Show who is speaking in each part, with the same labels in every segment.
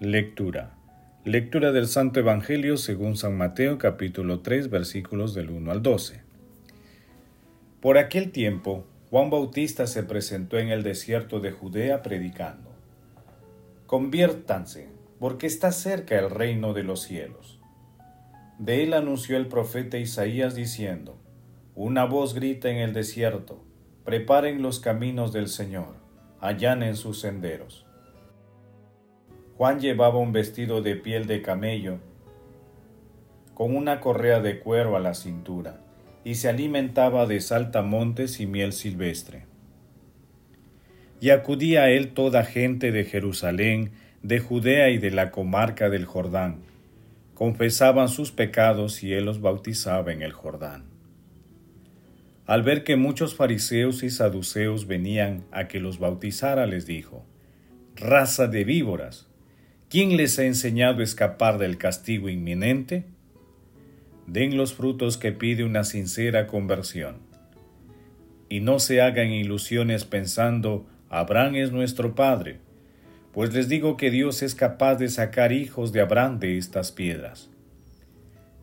Speaker 1: Lectura. Lectura del Santo Evangelio según San Mateo capítulo 3 versículos del 1 al 12. Por aquel tiempo, Juan Bautista se presentó en el desierto de Judea predicando. Conviértanse, porque está cerca el reino de los cielos. De él anunció el profeta Isaías diciendo, Una voz grita en el desierto, preparen los caminos del Señor, allanen sus senderos. Juan llevaba un vestido de piel de camello, con una correa de cuero a la cintura, y se alimentaba de saltamontes y miel silvestre. Y acudía a él toda gente de Jerusalén, de Judea y de la comarca del Jordán. Confesaban sus pecados y él los bautizaba en el Jordán. Al ver que muchos fariseos y saduceos venían a que los bautizara, les dijo, Raza de víboras, ¿Quién les ha enseñado a escapar del castigo inminente? Den los frutos que pide una sincera conversión. Y no se hagan ilusiones pensando, Abraham es nuestro Padre, pues les digo que Dios es capaz de sacar hijos de Abraham de estas piedras.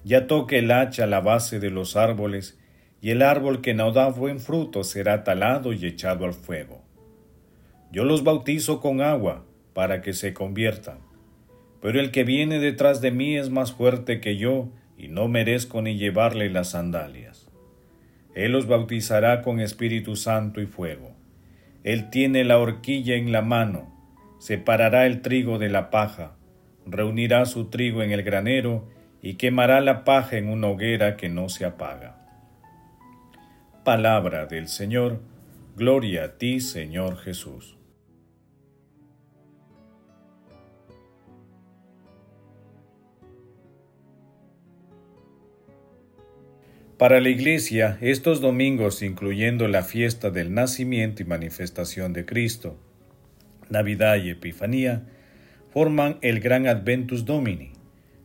Speaker 1: Ya toque el hacha la base de los árboles, y el árbol que no da buen fruto será talado y echado al fuego. Yo los bautizo con agua para que se conviertan pero el que viene detrás de mí es más fuerte que yo, y no merezco ni llevarle las sandalias. Él os bautizará con Espíritu Santo y fuego. Él tiene la horquilla en la mano, separará el trigo de la paja, reunirá su trigo en el granero y quemará la paja en una hoguera que no se apaga. Palabra del Señor, gloria a ti, Señor Jesús. Para la Iglesia, estos domingos, incluyendo la fiesta del nacimiento y manifestación de Cristo, Navidad y Epifanía, forman el gran Adventus Domini.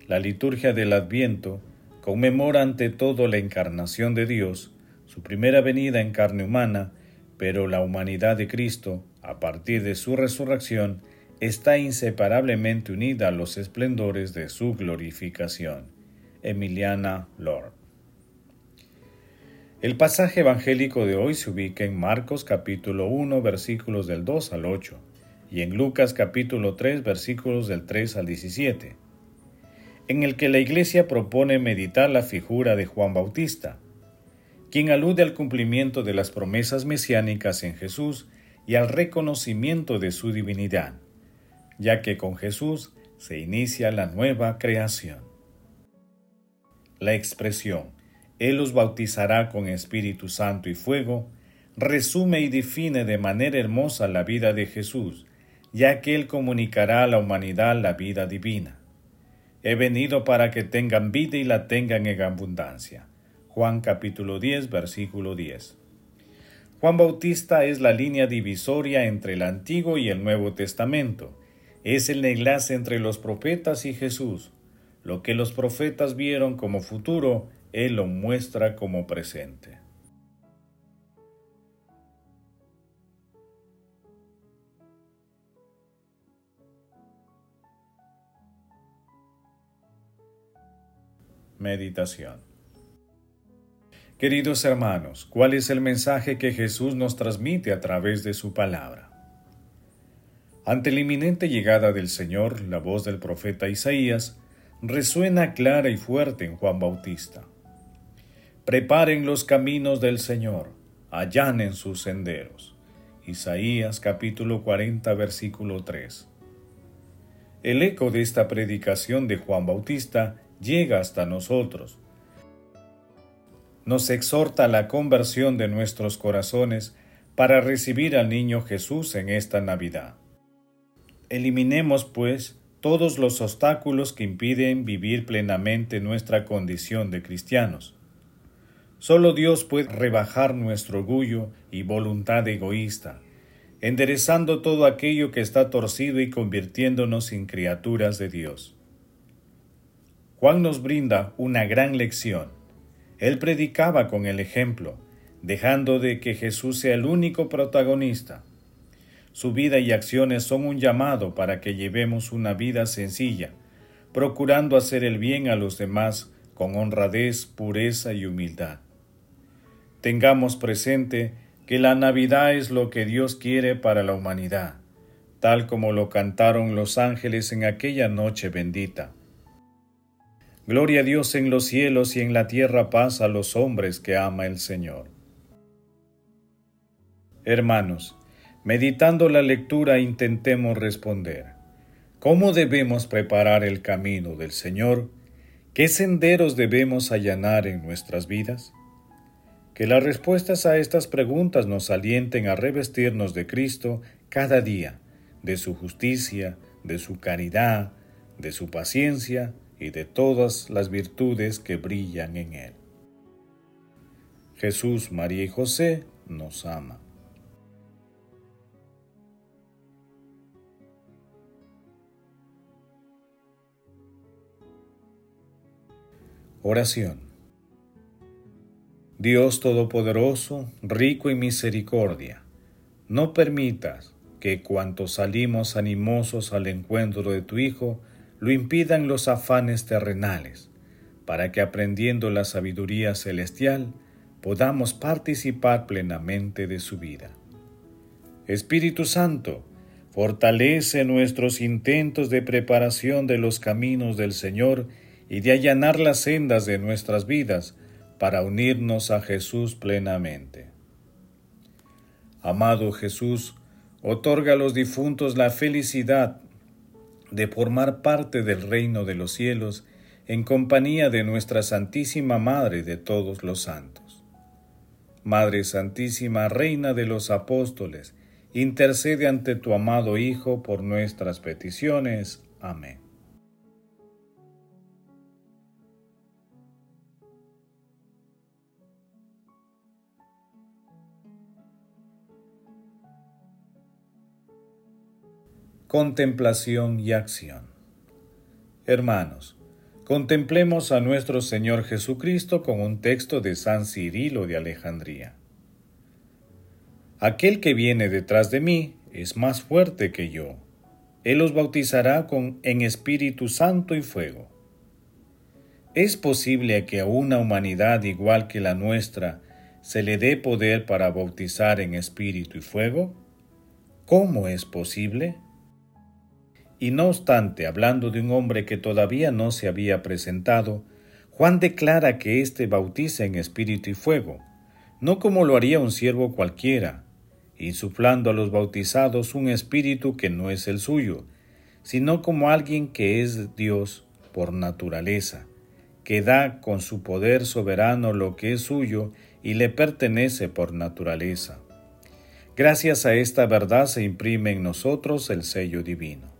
Speaker 1: La liturgia del Adviento conmemora ante todo la encarnación de Dios, su primera venida en carne humana, pero la humanidad de Cristo, a partir de su resurrección, está inseparablemente unida a los esplendores de su glorificación. Emiliana Lord. El pasaje evangélico de hoy se ubica en Marcos capítulo 1 versículos del 2 al 8 y en Lucas capítulo 3 versículos del 3 al 17, en el que la Iglesia propone meditar la figura de Juan Bautista, quien alude al cumplimiento de las promesas mesiánicas en Jesús y al reconocimiento de su divinidad, ya que con Jesús se inicia la nueva creación. La expresión él los bautizará con Espíritu Santo y fuego, resume y define de manera hermosa la vida de Jesús, ya que Él comunicará a la humanidad la vida divina. He venido para que tengan vida y la tengan en abundancia. Juan capítulo 10, versículo 10. Juan Bautista es la línea divisoria entre el Antiguo y el Nuevo Testamento. Es el enlace entre los profetas y Jesús. Lo que los profetas vieron como futuro, él lo muestra como presente. Meditación Queridos hermanos, ¿cuál es el mensaje que Jesús nos transmite a través de su palabra? Ante la inminente llegada del Señor, la voz del profeta Isaías resuena clara y fuerte en Juan Bautista. Preparen los caminos del Señor, allanen sus senderos. Isaías capítulo 40 versículo 3. El eco de esta predicación de Juan Bautista llega hasta nosotros. Nos exhorta a la conversión de nuestros corazones para recibir al niño Jesús en esta Navidad. Eliminemos, pues, todos los obstáculos que impiden vivir plenamente nuestra condición de cristianos. Solo Dios puede rebajar nuestro orgullo y voluntad egoísta, enderezando todo aquello que está torcido y convirtiéndonos en criaturas de Dios. Juan nos brinda una gran lección. Él predicaba con el ejemplo, dejando de que Jesús sea el único protagonista. Su vida y acciones son un llamado para que llevemos una vida sencilla, procurando hacer el bien a los demás con honradez, pureza y humildad. Tengamos presente que la Navidad es lo que Dios quiere para la humanidad, tal como lo cantaron los ángeles en aquella noche bendita. Gloria a Dios en los cielos y en la tierra paz a los hombres que ama el Señor. Hermanos, meditando la lectura intentemos responder. ¿Cómo debemos preparar el camino del Señor? ¿Qué senderos debemos allanar en nuestras vidas? Que las respuestas a estas preguntas nos alienten a revestirnos de Cristo cada día, de su justicia, de su caridad, de su paciencia, y de todas las virtudes que brillan en Él. Jesús, María y José nos ama. Oración. Dios Todopoderoso, rico en misericordia, no permitas que cuantos salimos animosos al encuentro de tu Hijo, lo impidan los afanes terrenales, para que aprendiendo la sabiduría celestial podamos participar plenamente de su vida. Espíritu Santo, fortalece nuestros intentos de preparación de los caminos del Señor y de allanar las sendas de nuestras vidas para unirnos a Jesús plenamente. Amado Jesús, otorga a los difuntos la felicidad de formar parte del reino de los cielos en compañía de nuestra Santísima Madre de todos los santos. Madre Santísima, Reina de los Apóstoles, intercede ante tu amado Hijo por nuestras peticiones. Amén. Contemplación y acción. Hermanos, contemplemos a nuestro Señor Jesucristo con un texto de San Cirilo de Alejandría. Aquel que viene detrás de mí es más fuerte que yo. Él os bautizará con en Espíritu Santo y fuego. ¿Es posible que a una humanidad igual que la nuestra se le dé poder para bautizar en Espíritu y fuego? ¿Cómo es posible? Y no obstante, hablando de un hombre que todavía no se había presentado, Juan declara que éste bautiza en espíritu y fuego, no como lo haría un siervo cualquiera, insuflando a los bautizados un espíritu que no es el suyo, sino como alguien que es Dios por naturaleza, que da con su poder soberano lo que es suyo y le pertenece por naturaleza. Gracias a esta verdad se imprime en nosotros el sello divino.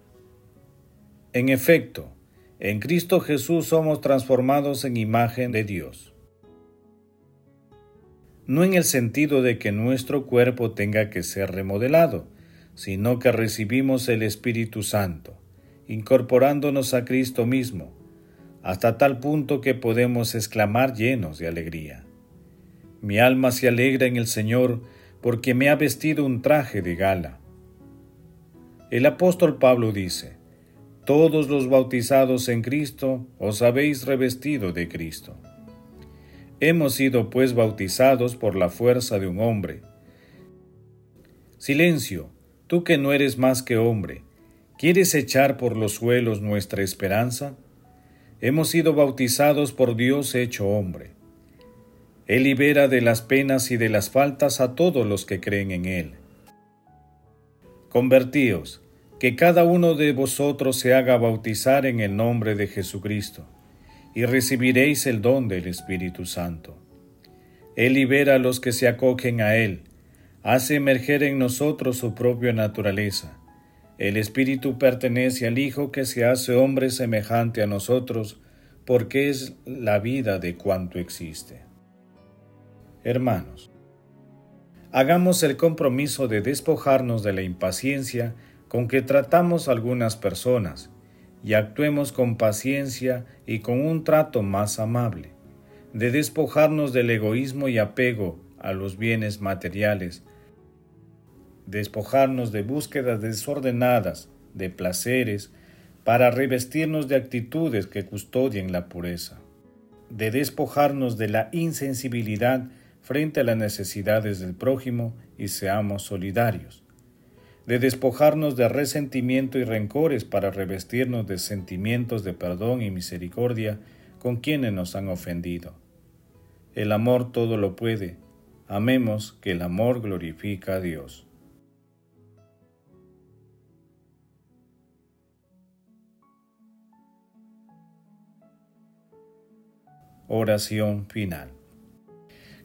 Speaker 1: En efecto, en Cristo Jesús somos transformados en imagen de Dios. No en el sentido de que nuestro cuerpo tenga que ser remodelado, sino que recibimos el Espíritu Santo, incorporándonos a Cristo mismo, hasta tal punto que podemos exclamar llenos de alegría. Mi alma se alegra en el Señor porque me ha vestido un traje de gala. El apóstol Pablo dice, todos los bautizados en Cristo os habéis revestido de Cristo. Hemos sido pues bautizados por la fuerza de un hombre. Silencio, tú que no eres más que hombre, ¿quieres echar por los suelos nuestra esperanza? Hemos sido bautizados por Dios hecho hombre. Él libera de las penas y de las faltas a todos los que creen en Él. Convertíos, que cada uno de vosotros se haga bautizar en el nombre de Jesucristo, y recibiréis el don del Espíritu Santo. Él libera a los que se acogen a Él, hace emerger en nosotros su propia naturaleza. El Espíritu pertenece al Hijo que se hace hombre semejante a nosotros, porque es la vida de cuanto existe. Hermanos, hagamos el compromiso de despojarnos de la impaciencia con que tratamos a algunas personas y actuemos con paciencia y con un trato más amable, de despojarnos del egoísmo y apego a los bienes materiales, despojarnos de búsquedas desordenadas de placeres para revestirnos de actitudes que custodien la pureza, de despojarnos de la insensibilidad frente a las necesidades del prójimo y seamos solidarios, de despojarnos de resentimiento y rencores para revestirnos de sentimientos de perdón y misericordia con quienes nos han ofendido. El amor todo lo puede. Amemos que el amor glorifica a Dios. Oración final.